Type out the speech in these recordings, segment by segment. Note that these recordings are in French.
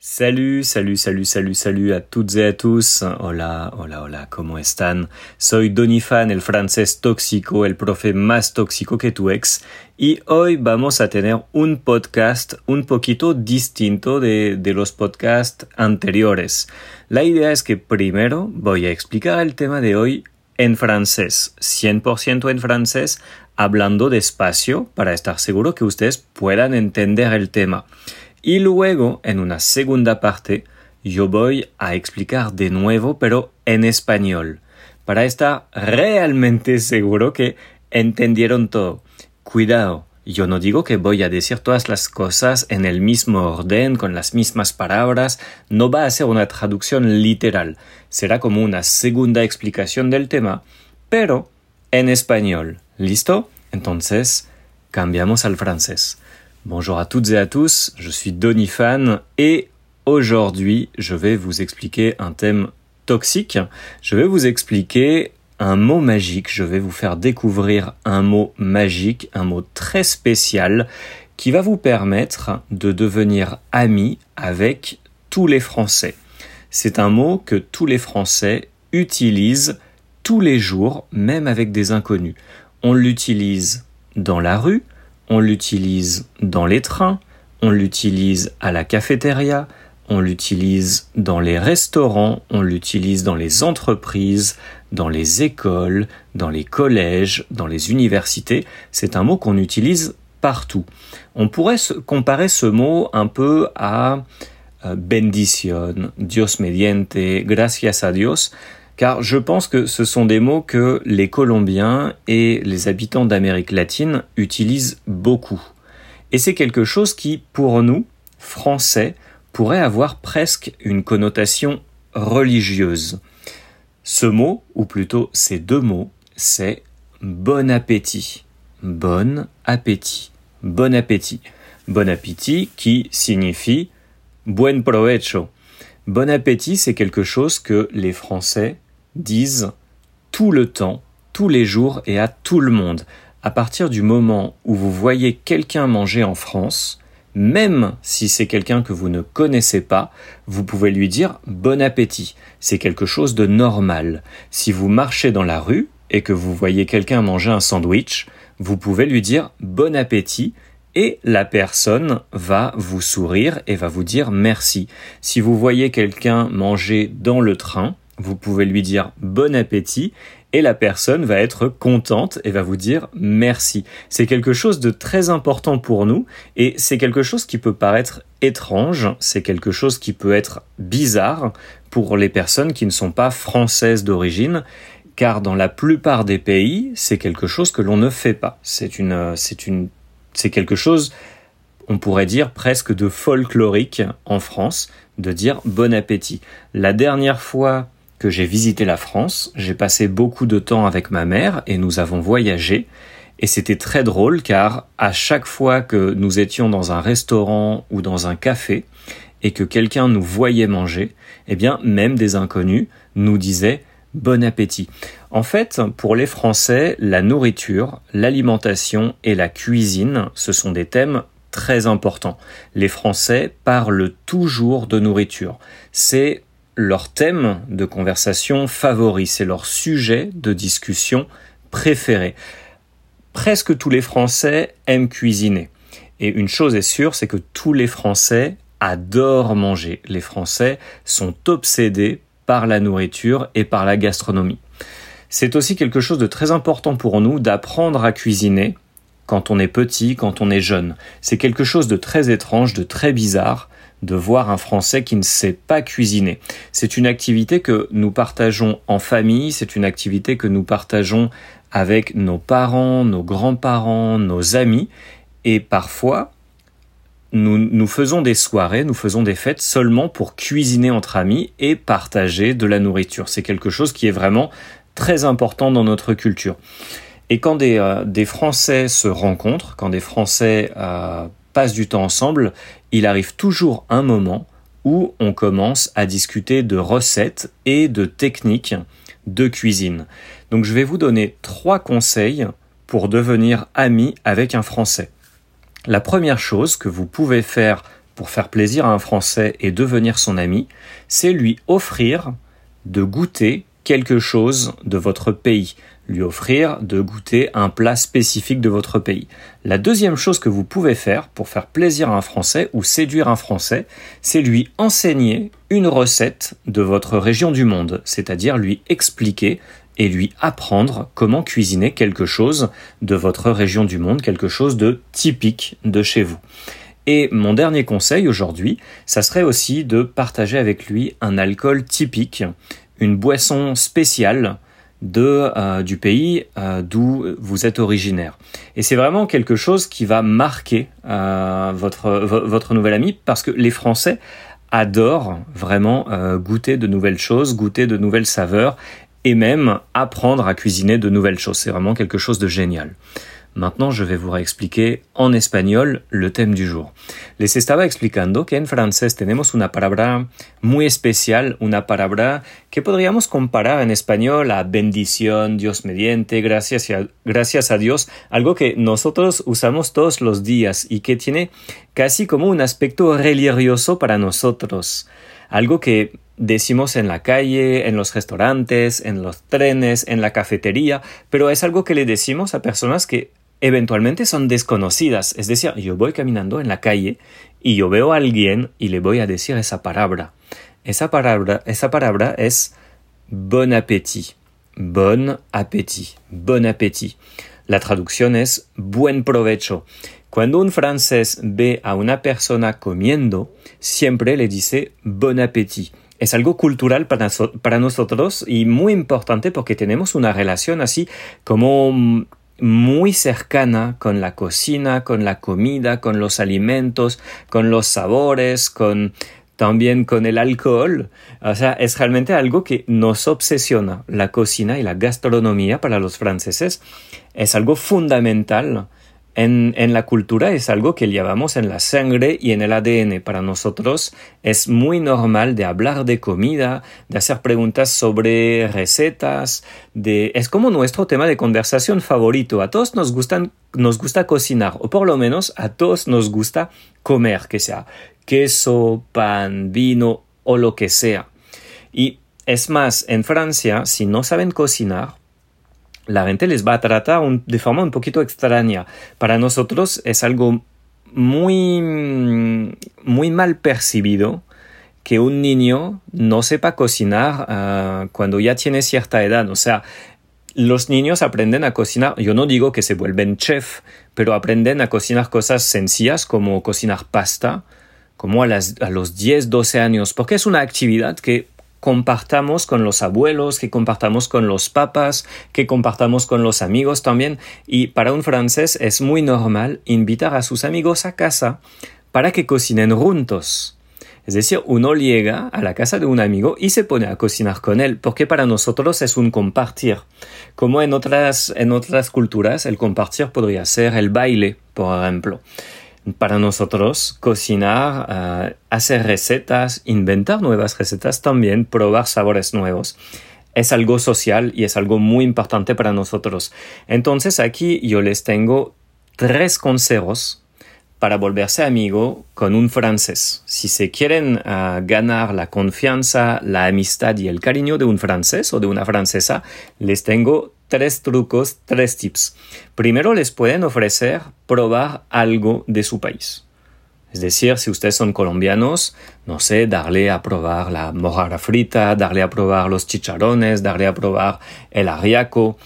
Salut, salut, salut, salut, salut a toutes y a tous. Hola, hola, hola, ¿cómo están? Soy Donifan, el francés tóxico, el profe más tóxico que tu ex, y hoy vamos a tener un podcast un poquito distinto de, de los podcasts anteriores. La idea es que primero voy a explicar el tema de hoy en francés, 100% en francés, hablando despacio para estar seguro que ustedes puedan entender el tema. Y luego, en una segunda parte, yo voy a explicar de nuevo, pero en español, para estar realmente seguro que entendieron todo. Cuidado, yo no digo que voy a decir todas las cosas en el mismo orden, con las mismas palabras, no va a ser una traducción literal, será como una segunda explicación del tema, pero en español. ¿Listo? Entonces, cambiamos al francés. Bonjour à toutes et à tous, je suis Donifan et aujourd'hui je vais vous expliquer un thème toxique. Je vais vous expliquer un mot magique, je vais vous faire découvrir un mot magique, un mot très spécial qui va vous permettre de devenir ami avec tous les Français. C'est un mot que tous les Français utilisent tous les jours, même avec des inconnus. On l'utilise dans la rue, on l'utilise dans les trains, on l'utilise à la cafétéria, on l'utilise dans les restaurants, on l'utilise dans les entreprises, dans les écoles, dans les collèges, dans les universités. C'est un mot qu'on utilise partout. On pourrait comparer ce mot un peu à euh, bendición, Dios mediante, gracias a Dios car je pense que ce sont des mots que les Colombiens et les habitants d'Amérique latine utilisent beaucoup. Et c'est quelque chose qui, pour nous, Français, pourrait avoir presque une connotation religieuse. Ce mot, ou plutôt ces deux mots, c'est bon appétit. Bon appétit. Bon appétit. Bon appétit qui signifie buen provecho. Bon appétit, c'est quelque chose que les Français disent tout le temps, tous les jours et à tout le monde. À partir du moment où vous voyez quelqu'un manger en France, même si c'est quelqu'un que vous ne connaissez pas, vous pouvez lui dire bon appétit. C'est quelque chose de normal. Si vous marchez dans la rue et que vous voyez quelqu'un manger un sandwich, vous pouvez lui dire bon appétit et la personne va vous sourire et va vous dire merci. Si vous voyez quelqu'un manger dans le train, vous pouvez lui dire bon appétit et la personne va être contente et va vous dire merci. C'est quelque chose de très important pour nous et c'est quelque chose qui peut paraître étrange, c'est quelque chose qui peut être bizarre pour les personnes qui ne sont pas françaises d'origine car dans la plupart des pays, c'est quelque chose que l'on ne fait pas. C'est une c'est une c'est quelque chose on pourrait dire presque de folklorique en France de dire bon appétit. La dernière fois que j'ai visité la France, j'ai passé beaucoup de temps avec ma mère et nous avons voyagé. Et c'était très drôle car à chaque fois que nous étions dans un restaurant ou dans un café et que quelqu'un nous voyait manger, eh bien même des inconnus nous disaient bon appétit. En fait, pour les Français, la nourriture, l'alimentation et la cuisine, ce sont des thèmes très importants. Les Français parlent toujours de nourriture. C'est leur thème de conversation favori, c'est leur sujet de discussion préféré. Presque tous les Français aiment cuisiner. Et une chose est sûre, c'est que tous les Français adorent manger. Les Français sont obsédés par la nourriture et par la gastronomie. C'est aussi quelque chose de très important pour nous d'apprendre à cuisiner quand on est petit, quand on est jeune. C'est quelque chose de très étrange, de très bizarre, de voir un Français qui ne sait pas cuisiner. C'est une activité que nous partageons en famille, c'est une activité que nous partageons avec nos parents, nos grands-parents, nos amis, et parfois, nous, nous faisons des soirées, nous faisons des fêtes seulement pour cuisiner entre amis et partager de la nourriture. C'est quelque chose qui est vraiment très important dans notre culture. Et quand des, euh, Français se rencontrent, quand des Français euh, passent du temps ensemble, il arrive toujours un moment où on commence à discuter de recettes et de techniques de cuisine. Donc je vais vous donner trois conseils pour devenir ami avec un Français. La première chose que vous pouvez faire pour faire plaisir à un Français et devenir son ami, c'est lui offrir de goûter quelque chose de votre pays, lui offrir de goûter un plat spécifique de votre pays. La deuxième chose que vous pouvez faire pour faire plaisir à un Français ou séduire un Français, c'est lui enseigner une recette de votre région du monde, c'est-à-dire lui expliquer et lui apprendre comment cuisiner quelque chose de votre région du monde, quelque chose de typique de chez vous. Et mon dernier conseil aujourd'hui, ça serait aussi de partager avec lui un alcool typique, une boisson spéciale de, euh, du pays euh, d'où vous êtes originaire. Et c'est vraiment quelque chose qui va marquer euh, votre, votre nouvel ami parce que les Français adorent vraiment goûter de nouvelles choses, goûter de nouvelles saveurs et même apprendre à cuisiner de nouvelles choses. C'est vraiment quelque chose de génial. Maintenant, je vais vous réexpliquer en espagnol le thème du jour. Les estaba explicando que en francés tenemos una palabra muy especial, una palabra que podríamos comparar en español a bendición, Dios mediante, gracias a, gracias a Dios, algo que nosotros usamos todos los días y que tiene casi como un aspecto religioso para nosotros. Algo que decimos en la calle, en los restaurantes, en los trenes, en la cafetería, pero es algo que le decimos a personas que eventualmente son desconocidas. Es decir, yo voy caminando en la calle y yo veo a alguien y le voy a decir esa palabra. Esa palabra, esa palabra es bon appétit. Bon appétit. Bon appétit. La traducción es buen provecho. Cuando un francés ve a una persona comiendo, siempre le dice bon appétit. Es algo cultural para, para nosotros y muy importante porque tenemos una relación así como muy cercana con la cocina, con la comida, con los alimentos, con los sabores, con también con el alcohol. O sea, es realmente algo que nos obsesiona. La cocina y la gastronomía para los franceses es algo fundamental en, la cultura es algo que llevamos en la sangre y en el ADN. Para nosotros es muy normal de hablar de comida, de hacer preguntas sobre recetas, de es como nuestro tema de conversación favorito. A todos nos gustan nos gusta cocinar o por lo menos a todos nos gusta comer, que sea queso, pan, vino o lo que sea. Y es más, en Francia, si no saben cocinar, la gente les va a tratar de forma un poquito extraña. Para nosotros es algo muy, muy mal percibido que un niño no sepa cocinar ah, cuando ya tiene cierta edad. O sea, los niños aprenden a cocinar, yo no digo que se vuelven chef, pero aprenden a cocinar cosas sencillas como cocinar pasta, como a, los 10, 12 años, porque es una actividad que compartamos con los abuelos, que compartamos con los papas, que compartamos con los amigos también. Y para un francés es muy normal invitar a sus amigos a casa para que cocinen juntos. Es decir, uno llega a la casa de un amigo y se pone a cocinar con él, porque para nosotros es un compartir. Como en otras, en otras culturas, el compartir podría ser el baile, por ejemplo para nosotros cocinar, eh, hacer recetas, inventar nuevas recetas también, probar sabores nuevos. Es algo social y es algo muy importante para nosotros. Entonces aquí yo les tengo tres consejos para volverse amigo con un francés. Si se quieren eh, ganar la confianza, la amistad y el cariño de un francés o de una francesa, les tengo tres trucos, tres tips. Primero les pueden ofrecer probar algo de su país. Es decir, si ustedes son colombianos, no sé, darle a probar la mojara frita, darle a probar los chicharrones, darle a probar el arriaco.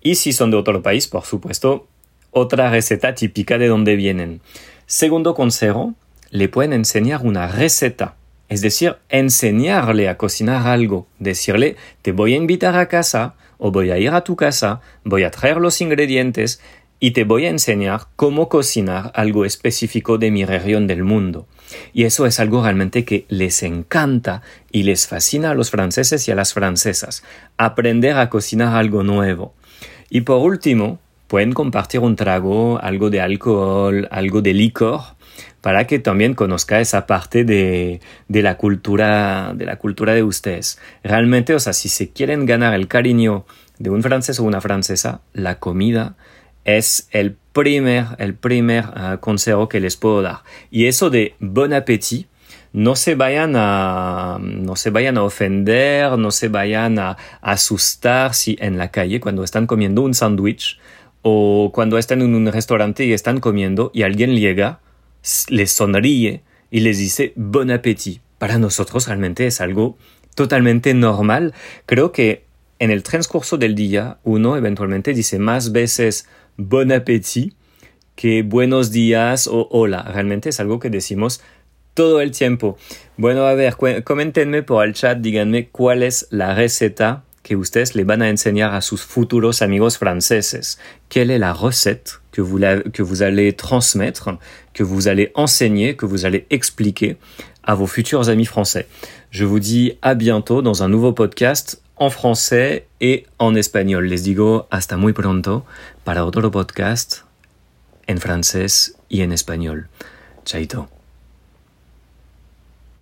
Y si son de otro país, por supuesto, otra receta típica de donde vienen. Segundo consejo, le pueden enseñar una receta. Es decir, enseñarle a cocinar algo. Decirle, te voy a invitar a casa, o voy a ir a tu casa, voy a traer los ingredientes y te voy a enseñar cómo cocinar algo específico de mi región del mundo. Y eso es algo realmente que les encanta y les fascina a los franceses y a las francesas, aprender a cocinar algo nuevo. Y por último, pueden compartir un trago, algo de alcohol, algo de licor, para que también conozca esa parte de, de, la cultura de la cultura de ustedes. Realmente, o sea, si se quieren ganar el cariño de un francés o una francesa, la comida es el primer, el primer uh, consejo que les puedo dar. Y eso de bon appétit, no se vayan a, no se vayan a ofender, no se vayan a, asustar si en la calle cuando están comiendo un sándwich o cuando están en un restaurante y están comiendo y alguien llega, les sonríe y les dice bon appétit. Para nosotros realmente es algo totalmente normal. Creo que en el transcurso del día uno eventualmente dice más veces bon appétit que buenos días o hola. Realmente es algo que decimos todo el tiempo. Bueno, a ver, coméntenme por el chat, díganme cuál es la receta que ustedes le van a enseñar a sus futuros amigos franceses. Quelle est la recette que que vous allez transmettre, que vous allez enseigner, que vous allez expliquer à vos futurs amis français? Je vous dis à bientôt dans un nouveau podcast en français et en espagnol. Les digo hasta muy pronto para otro podcast en francés y en español. Chaito.